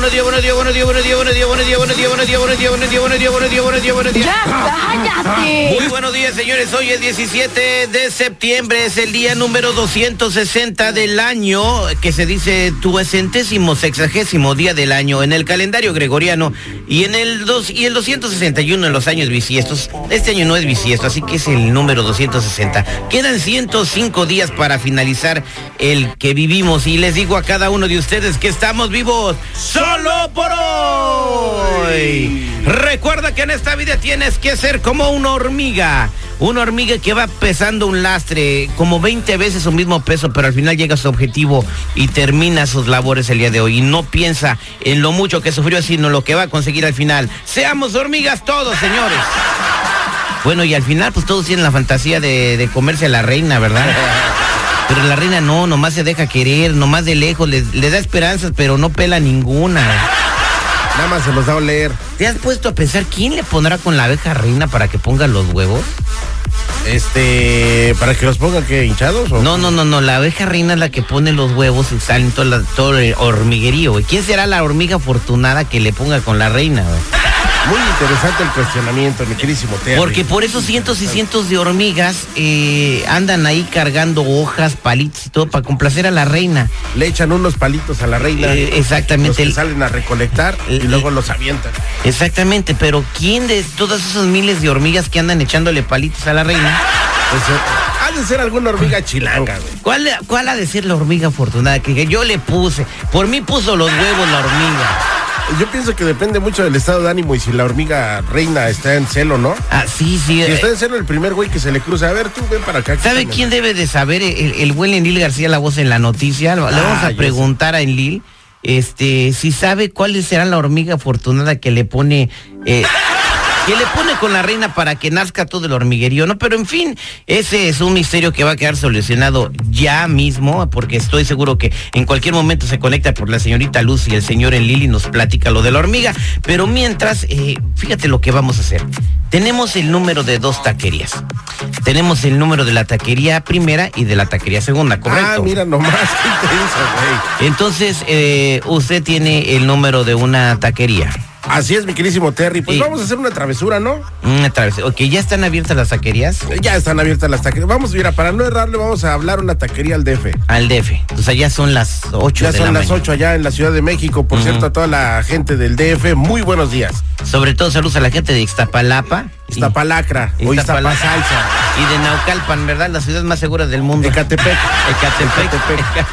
uno de buenos días, buenos días, buenos días, buenos días, buenos días, buenos días, buenos días, buenos días, buenos días, buenos días, buenos días, buenos días, buenos días. ¡Ya cállate! Muy buenos días, señores. Hoy es 17 de septiembre, es el día número 260 del año, que se dice tu centésimo sexagésimo día del año en el calendario gregoriano y en el dos y el 261 en los años bisiestos. Este año no es bisiesto, así que es el número 260. Quedan 105 días para finalizar el que vivimos y les digo a cada uno de ustedes que estamos vivos solo por hoy. Recuerda que en esta vida tienes que ser como una hormiga. Una hormiga que va pesando un lastre como 20 veces su mismo peso, pero al final llega a su objetivo y termina sus labores el día de hoy. Y no piensa en lo mucho que sufrió, sino lo que va a conseguir al final. Seamos hormigas todos, señores. Bueno, y al final, pues todos tienen la fantasía de, comerse a la reina, ¿verdad? Pero la reina no, nomás se deja querer, nomás de lejos, le, le da esperanzas, pero no pela ninguna. Nada más se los da a oler. ¿Te has puesto a pensar quién le pondrá con la abeja reina para que ponga los huevos? Este, para que los pongan que hinchados o No, no, no, no, la abeja reina es la que pone los huevos y salen todo, la- todo el hormiguerío, güey. ¿Quién será la hormiga afortunada que le ponga con la reina, güey? Muy interesante el cuestionamiento, mi querísimo Terry. Porque por esos cientos y cientos de hormigas eh, andan ahí cargando hojas, palitos y todo para complacer a la reina. le echan unos palitos a la reina. Eh, exactamente. Los que El- salen a recolectar y el- luego los avientan. Exactamente, pero ¿quién de todas esas miles de hormigas que andan echándole palitos a la reina? Pues, eh, ha de ser alguna hormiga chilanga, güey. ¿Cuál, cuál ha de ser la hormiga afortunada? Que yo le puse, por mí puso los huevos la hormiga. Yo pienso que depende mucho del estado de ánimo y si la hormiga reina está en celo, ¿no? Ah, sí, sí. Si eh, está en celo el primer güey que se le cruza, a ver, tú ven para acá. ¿Sabe quién debe de saber? El, el buen Enlil García, la voz en la noticia. Le vamos Ah, a yo preguntar a Enlil, este, si sabe cuál será la hormiga afortunada que le pone, eh, que le pone con la reina para que nazca todo el hormiguerío, ¿no? Pero en fin, ese es un misterio que va a quedar solucionado ya mismo, porque estoy seguro que en cualquier momento se conecta por la señorita Luz y el señor Enlil y nos platica lo de la hormiga. Pero mientras, eh, fíjate lo que vamos a hacer. Tenemos el número de dos taquerías. Tenemos el número de la taquería primera y de la taquería segunda, ¿correcto? Ah, mira nomás, qué intenso, güey. Entonces, eh, usted tiene el número de una taquería. Así es, mi querísimo Terry. Pues Sí. vamos a hacer una travesura, ¿no? Una travesía. Ok, ¿ya están abiertas las taquerías? Ya están abiertas las taquerías. Vamos, mira, para no errarle, vamos a hablar una taquería al DF. Al DF. O sea, ya son las 8 Ya de son la las mañana. 8 allá en la Ciudad de México. Por cierto, a toda la gente del DF, muy buenos días. Sobre todo saludos a la gente de Ixtapalapa. y- o Iztapalapa. Iztapasalsa. Y de Naucalpan, ¿verdad? La ciudad más segura del mundo. Ecatepec. Ecatepec.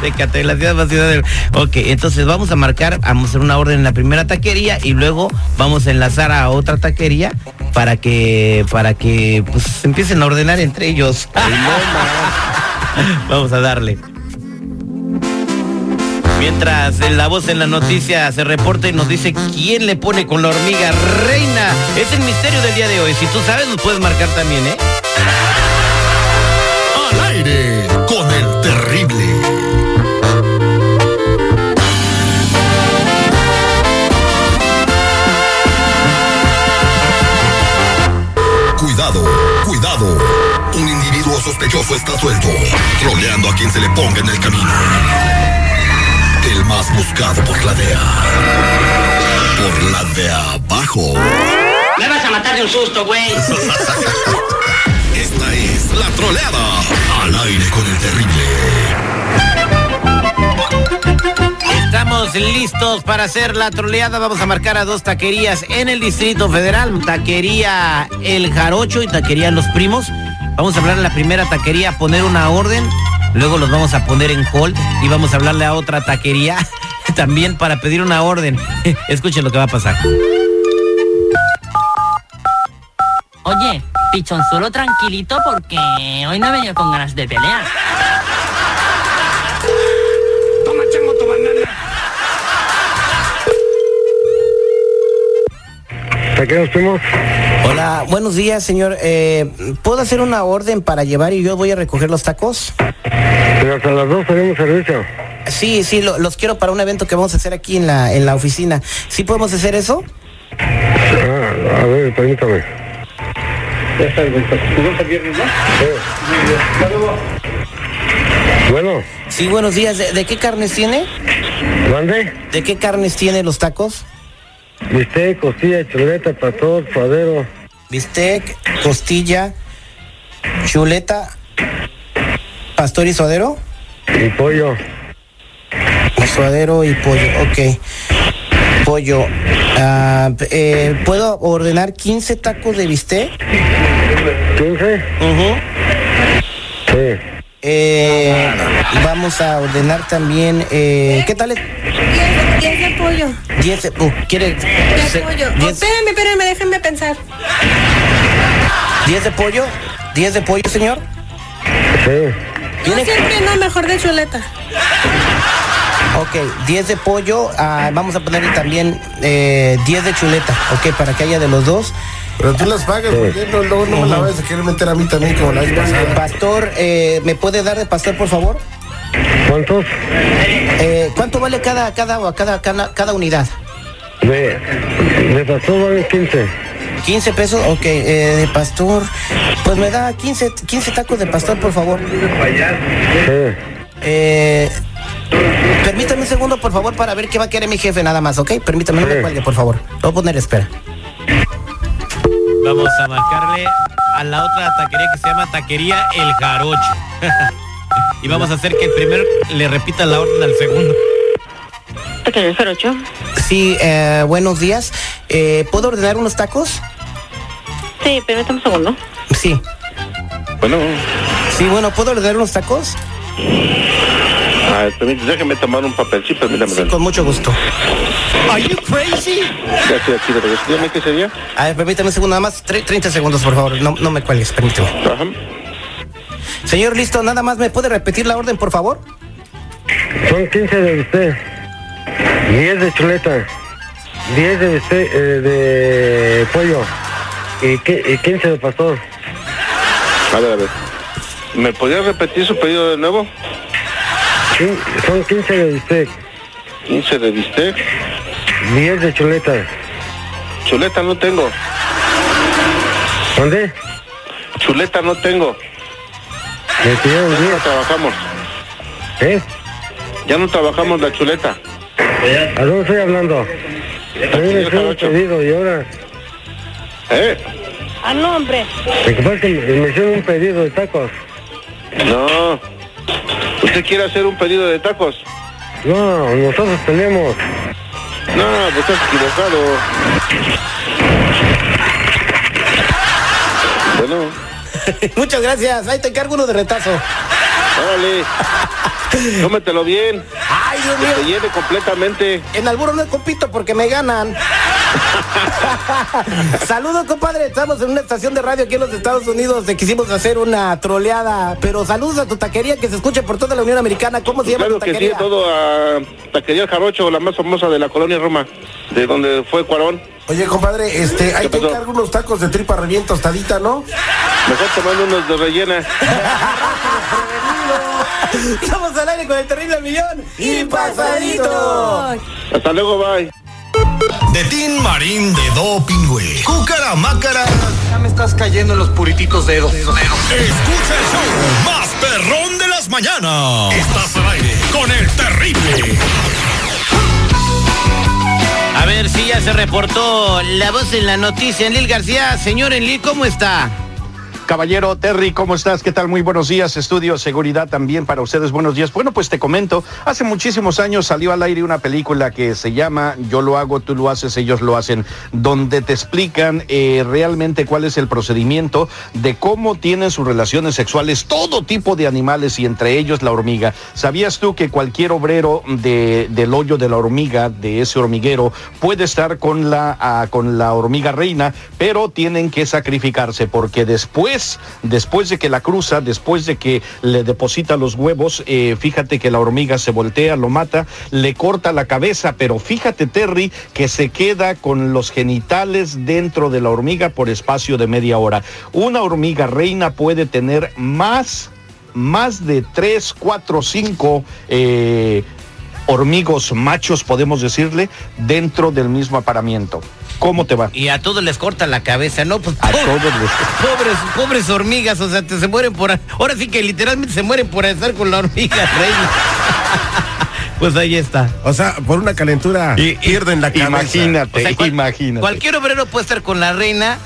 Ecatepec, la ciudad más ciudad del... Ok, entonces vamos a marcar, vamos a hacer una orden en la primera taquería y luego vamos a enlazar a otra taquería para que, para que, pues, empiecen a ordenar entre ellos. vamos a darle. Mientras en la voz en la noticia se reporta y nos dice quién le pone con la hormiga reina. Es el misterio del día de hoy. Si tú sabes, nos puedes marcar también, ¿eh? Al aire con el terrible. Cuidado, cuidado. Un individuo sospechoso está suelto, troleando a quien se le ponga en el camino. Más buscado por la DEA. Por la de abajo. Me vas a matar de un susto, güey. Esta es la troleada. Al aire con el terrible. Estamos listos para hacer la troleada. Vamos a marcar a dos taquerías en el Distrito Federal. Taquería El Jarocho y Taquería Los Primos. Vamos a hablar a la primera taquería, poner una orden. Luego los vamos a poner en hold y vamos a hablarle a otra taquería también para pedir una orden. Escuchen lo que va a pasar. Oye, pichonzuelo tranquilito porque hoy no he venido con ganas de pelear. Toma, chango, tu banana. ¿A qué nos fuimos? Hola, buenos días, señor. Eh, ¿Puedo hacer una orden para llevar y yo voy a recoger los tacos? Pero hasta las dos tenemos servicio. Sí, sí, lo- los quiero para un evento que vamos a hacer aquí en la, en la oficina. ¿Sí podemos hacer eso? Ah, a ver, permítame. Ya está, el viernes, ¿no? Bueno, Sí, buenos días. ¿De, de qué carnes tiene? ¿mande? ¿De qué carnes tiene los tacos? Bistec, costilla, chuleta, pastor, suadero. Bistec, costilla, chuleta, pastor y suadero. Y pollo. Suadero y pollo, ok. Pollo. P- eh, ¿Puedo ordenar 15 tacos de bistec? ¿15? Ujú. Sí. Eh, vamos a ordenar también, eh, ¿qué tal? es? 10 de pollo. 10, de- uh, ¿quiere? 10 se- de pollo. Oh, 10 espérenme, espérenme, déjenme pensar. 10 de pollo, 10 de pollo, señor. Sí. Yo ¿Tiene? siempre no, mejor de chuleta. Ok, 10 de pollo, ah, vamos a ponerle también eh, 10 de chuleta, ok, para que haya de los dos. Pero tú las pagas, porque no, luego no me la vayas a querer meter a mí también como la vez pasada. Pastor, eh, ¿me puede dar de pastor, por favor? ¿Cuántos? Eh, ¿Cuánto vale cada, cada, cada, cada, cada unidad? De, de pastor valen 15. 15 pesos, ok, eh, de pastor. Pues me da 15, 15 tacos de pastor, por favor. Sí. Eh, permítame un segundo, por favor, para ver qué va a querer mi jefe, nada más, ¿ok? Permítame, no me cuelgue, por favor. Lo voy a poner espera. Vamos a marcarle a la otra taquería que se llama Taquería El Jarocho. y vamos a hacer que el primero le repita la orden al segundo. Pequeño jarocho. Sí, eh, buenos días. Eh, ¿Puedo ordenar unos tacos? Sí, permítame un segundo. Sí. Bueno, Sí, bueno, ¿puedo ordenar unos tacos? a ver, permítame, déjeme tomar un papelcito, permítame. Sí, con mucho gusto. Ya estoy aquí de regreso. Dígame qué sería. A ver, permítame un segundo, nada más. Tre- 30 segundos, por favor. No, no me cuelgues, permíteme. Ajá. Señor, listo, nada más. ¿Me puede repetir la orden, por favor? Son 15 de bistec. 10 de chuleta. 10 de bistec, eh, de pollo. Y, qui- y 15 de pastor. A ver, a ver. ¿Me podría repetir su pedido de nuevo? Quin- Son 15 de bistec. 15 de bistec. 10 de chuleta. Chuleta no tengo. ¿Dónde? Chuleta no tengo. Me pidieron Ya no 10. trabajamos. ¿Eh? Ya no trabajamos la chuleta. ¿A dónde estoy hablando? A mí me hicieron un pedido y ahora... ¿Eh? Ah, no, hombre. Lo que pasa es que me me hicieron un pedido de tacos. No. ¿Usted quiere hacer un pedido de tacos? No, nosotros tenemos. No, pues estás equivocado. Bueno, Muchas gracias. Ahí te encargo uno de retazo. órale. Cómetelo bien. Dios Que te mío. llene completamente. En alburo no compito porque me ganan. saludos, compadre. Estamos en una estación de radio aquí en los Estados Unidos. Te quisimos hacer una troleada. Pero saludos a tu taquería que se escuche por toda la Unión Americana. ¿Cómo se llama Claro tu que sí, taquería? todo a Taquería El Jarocho, la más famosa de la colonia Roma, de donde fue Cuarón. Oye, compadre, este, ahí ¿Qué te encargo unos tacos de tripa re bien tostadita, ¿no? Mejor tomando unos de rellena. Estamos al aire con el terrible millón. Y pasadito. Hasta luego, bye. De Tin Marín de Do Pingüe. Cúcara Mácara. Ya me estás cayendo en los purititos dedos. Escucha el show más perrón de las mañanas. Estás al aire con el terrible. A ver si ya se reportó la voz en la noticia. Enlil García. Señor Enlil, ¿cómo está? Caballero Terry, ¿cómo estás? ¿Qué tal? Muy buenos días. Estudio Seguridad también para ustedes. Buenos días. Bueno, pues te comento, hace muchísimos años salió al aire una película que se llama Yo lo hago, tú lo haces, ellos lo hacen, donde te explican eh, realmente cuál es el procedimiento de cómo tienen sus relaciones sexuales todo tipo de animales y entre ellos la hormiga. ¿Sabías tú que cualquier obrero de, del hoyo de la hormiga, de ese hormiguero, puede estar con la, ah, con la hormiga reina, pero tienen que sacrificarse porque después después, de que la cruza, después de que le deposita los huevos, eh, fíjate que la hormiga se voltea, lo mata, le corta la cabeza, pero fíjate Terry que se queda con los genitales dentro de la hormiga por espacio de media hora. Una hormiga reina puede tener más, más de tres, cuatro, cinco eh, hormigos machos, podemos decirle, dentro del mismo aparamiento. ¿Cómo te va? Y a todos les corta la cabeza, ¿no? Pues A todos les... pobres, pobres hormigas, o sea, te, se mueren por... Ahora sí que literalmente se mueren por estar con la hormiga reina. Pues ahí está. O sea, por una calentura pierden la cabeza. Imagínate, O sea, cual- imagínate. Cualquier obrero puede estar con la reina,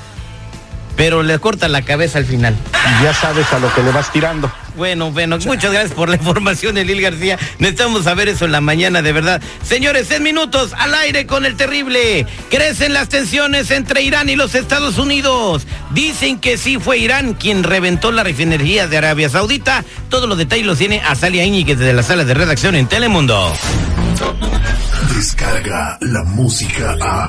pero le corta la cabeza al final. Ya sabes a lo que le vas tirando. Bueno, bueno, muchas gracias por la información, Elil García. Necesitamos saber eso en la mañana, de verdad. Señores, en minutos al aire con el terrible. Crecen las tensiones entre Irán y los Estados Unidos. Dicen que sí fue Irán quien reventó la refinería de Arabia Saudita. Todos los detalles los tiene Azalia Íñiguez de la sala de redacción en Telemundo. Descarga la música a.